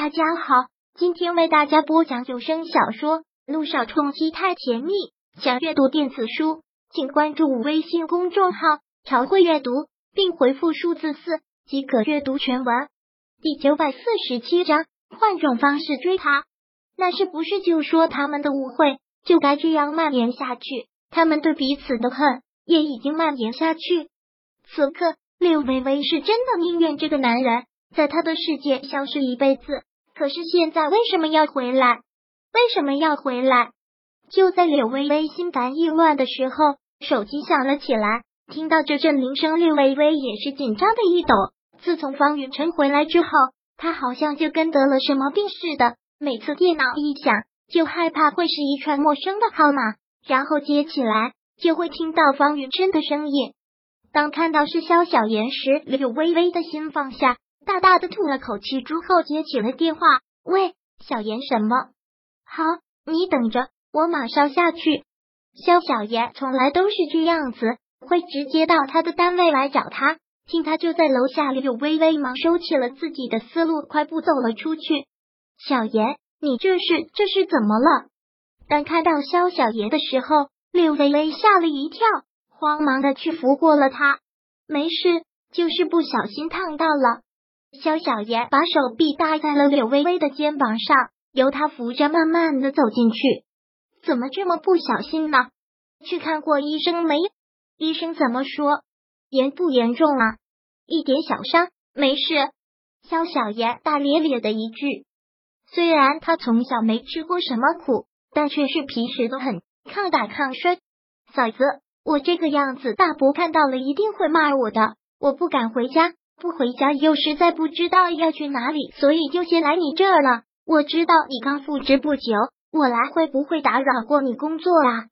大家好，今天为大家播讲有声小说《路上冲击太甜蜜》。想阅读电子书，请关注微信公众号“朝会阅读”，并回复数字四即可阅读全文。第九百四十七章，换种方式追他，那是不是就说他们的误会就该这样蔓延下去？他们对彼此的恨也已经蔓延下去。此刻，柳微微是真的宁愿这个男人在他的世界消失一辈子。可是现在为什么要回来？为什么要回来？就在柳微微心烦意乱的时候，手机响了起来。听到这阵铃声，柳微微也是紧张的一抖。自从方云晨回来之后，他好像就跟得了什么病似的，每次电脑一响，就害怕会是一串陌生的号码，然后接起来就会听到方云晨的声音。当看到是肖小言时，柳微微的心放下。大大的吐了口气之后，接起了电话。喂，小严，什么？好，你等着，我马上下去。肖小严从来都是这样子，会直接到他的单位来找他。听他就在楼下，柳微微忙收起了自己的思路，快步走了出去。小严，你这是这是怎么了？当看到肖小严的时候，柳微微吓了一跳，慌忙的去扶过了他。没事，就是不小心烫到了。肖小妍把手臂搭在了柳微微的肩膀上，由她扶着，慢慢的走进去。怎么这么不小心呢？去看过医生没？医生怎么说？严不严重啊？一点小伤，没事。肖小妍大咧咧的一句。虽然他从小没吃过什么苦，但却是平时都很抗打抗摔。嫂子，我这个样子，大伯看到了一定会骂我的，我不敢回家。不回家又实在不知道要去哪里，所以就先来你这儿了。我知道你刚复职不久，我来会不会打扰过你工作啊？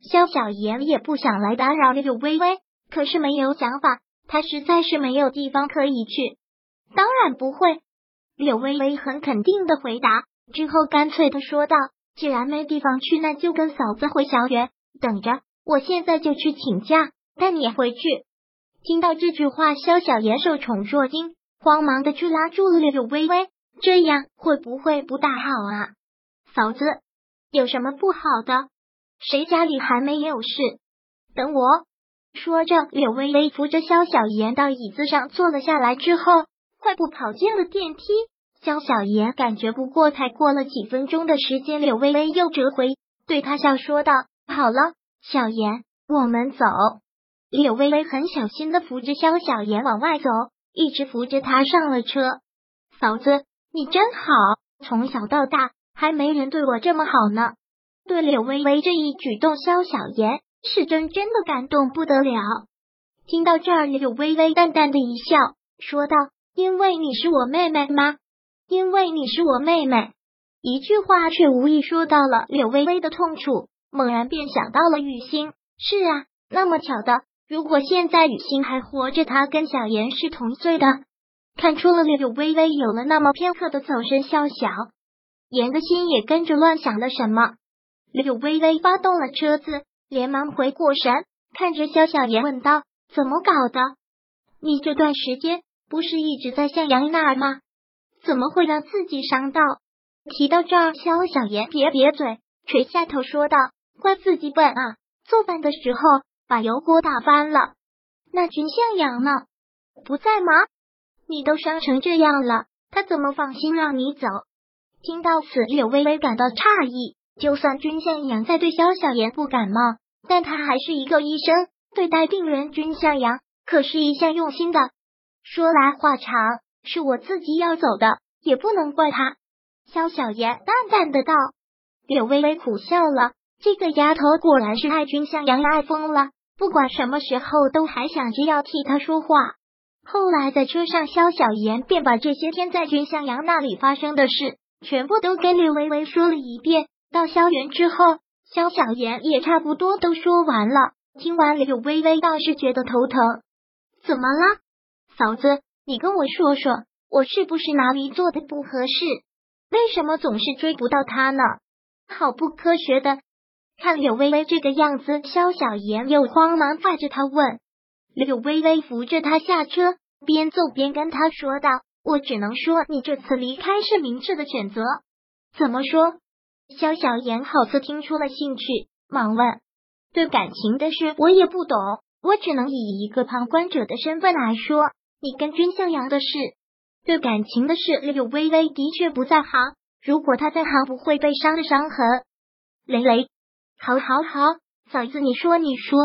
肖小妍也不想来打扰柳微微，可是没有想法，他实在是没有地方可以去。当然不会，柳微微很肯定的回答，之后干脆的说道：“既然没地方去，那就跟嫂子回小园等着，我现在就去请假带你回去。”听到这句话，萧小言受宠若惊，慌忙的去拉住了柳微微。这样会不会不大好啊？嫂子，有什么不好的？谁家里还没有事？等我。说着，柳微微扶着萧小言到椅子上坐了下来，之后快步跑进了电梯。萧小言感觉不过才过了几分钟的时间，柳微微又折回，对他笑说道：“好了，小言，我们走。”柳微微很小心的扶着肖小妍往外走，一直扶着她上了车。嫂子，你真好，从小到大还没人对我这么好呢。对柳微微这一举动，肖小妍是真真的感动不得了。听到这儿，柳微微淡淡的一笑，说道：“因为你是我妹妹吗？因为你是我妹妹。”一句话却无意说到了柳微微的痛处，猛然便想到了雨欣。是啊，那么巧的。如果现在雨欣还活着，他跟小妍是同岁的。看出了柳微微有了那么片刻的走神笑笑妍的心也跟着乱想了什么。柳微微发动了车子，连忙回过神，看着肖小妍问道：“怎么搞的？你这段时间不是一直在向阳那儿吗？怎么会让自己伤到？”提到这儿，肖小妍撇撇嘴，垂下头说道：“怪自己笨啊，做饭的时候。”把油锅打翻了，那君向阳呢？不在吗？你都伤成这样了，他怎么放心让你走？听到此，柳微微感到诧异。就算君向阳在对萧小言不感冒，但他还是一个医生，对待病人，君向阳可是一向用心的。说来话长，是我自己要走的，也不能怪他。萧小言淡淡的道。柳微微苦笑了，这个丫头果然是爱君向阳爱疯了。不管什么时候都还想着要替他说话。后来在车上，肖小妍便把这些天在君向阳那里发生的事全部都跟柳微微说了一遍。到萧园之后，肖小妍也差不多都说完了。听完，柳微微倒是觉得头疼。怎么了，嫂子？你跟我说说，我是不是哪里做的不合适？为什么总是追不到他呢？好不科学的。看柳微微这个样子，肖小妍又慌忙拽着他问。柳微微扶着他下车，边走边跟他说道：“我只能说你这次离开是明智的选择。怎么说？肖小妍好似听出了兴趣，忙问：“对感情的事我也不懂，我只能以一个旁观者的身份来说，你跟君向阳的事。对感情的事，柳微微的确不在行。如果他在行，不会被伤的伤痕。雷雷，好，好，好，嫂子，你说，你说，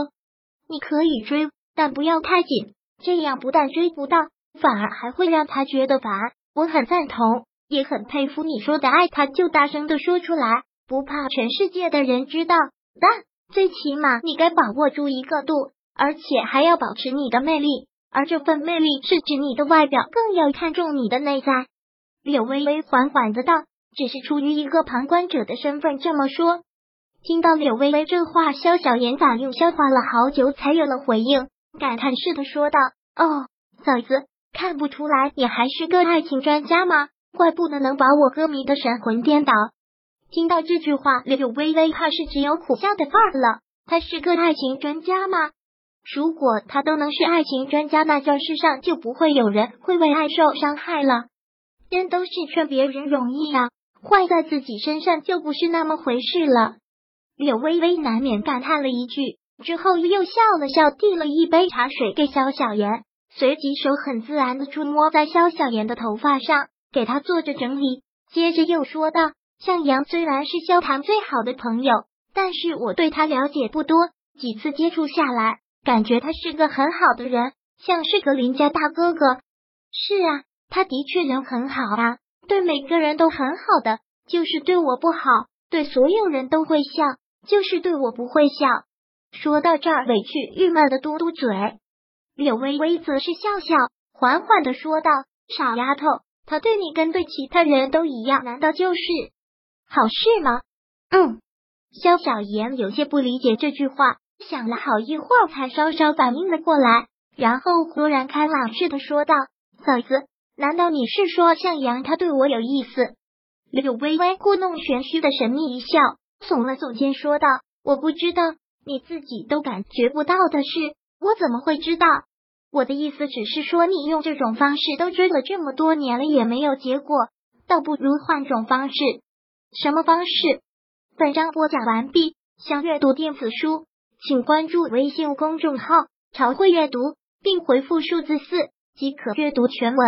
你可以追，但不要太紧，这样不但追不到，反而还会让他觉得烦。我很赞同。”也很佩服你说的爱他，就大声的说出来，不怕全世界的人知道。但最起码你该把握住一个度，而且还要保持你的魅力，而这份魅力是指你的外表，更要看重你的内在。柳微微缓缓的道，只是出于一个旁观者的身份这么说。听到柳微微这话，肖小妍反应消化了好久，才有了回应，感叹似的说道：“哦，嫂子，看不出来你还是个爱情专家吗？”怪不得能把我歌迷的神魂颠倒。听到这句话，柳微微怕是只有苦笑的份儿了。他是个爱情专家吗？如果他都能是爱情专家，那这世上就不会有人会为爱受伤害了。人都是劝别人容易啊，坏在自己身上就不是那么回事了。柳微微难免感叹了一句，之后又笑了笑，递了一杯茶水给萧小言，随即手很自然的触摸在萧小言的头发上。给他做着整理，接着又说道：“向阳虽然是萧谈最好的朋友，但是我对他了解不多，几次接触下来，感觉他是个很好的人，像是个邻家大哥哥。是啊，他的确人很好啊，对每个人都很好的，就是对我不好，对所有人都会笑，就是对我不会笑。”说到这儿，委屈郁闷的嘟嘟嘴。柳微微则是笑笑，缓缓的说道：“傻丫头。”他对你跟对其他人都一样，难道就是好事吗？嗯，萧小言有些不理解这句话，想了好一会儿才稍稍反应了过来，然后忽然开朗似的说道：“嫂子，难道你是说向阳他对我有意思？”柳微微故弄玄虚的神秘一笑，耸了耸肩说道：“我不知道，你自己都感觉不到的事，我怎么会知道？”我的意思只是说，你用这种方式都追了这么多年了，也没有结果，倒不如换种方式。什么方式？本章播讲完毕。想阅读电子书，请关注微信公众号“朝会阅读”，并回复数字四即可阅读全文。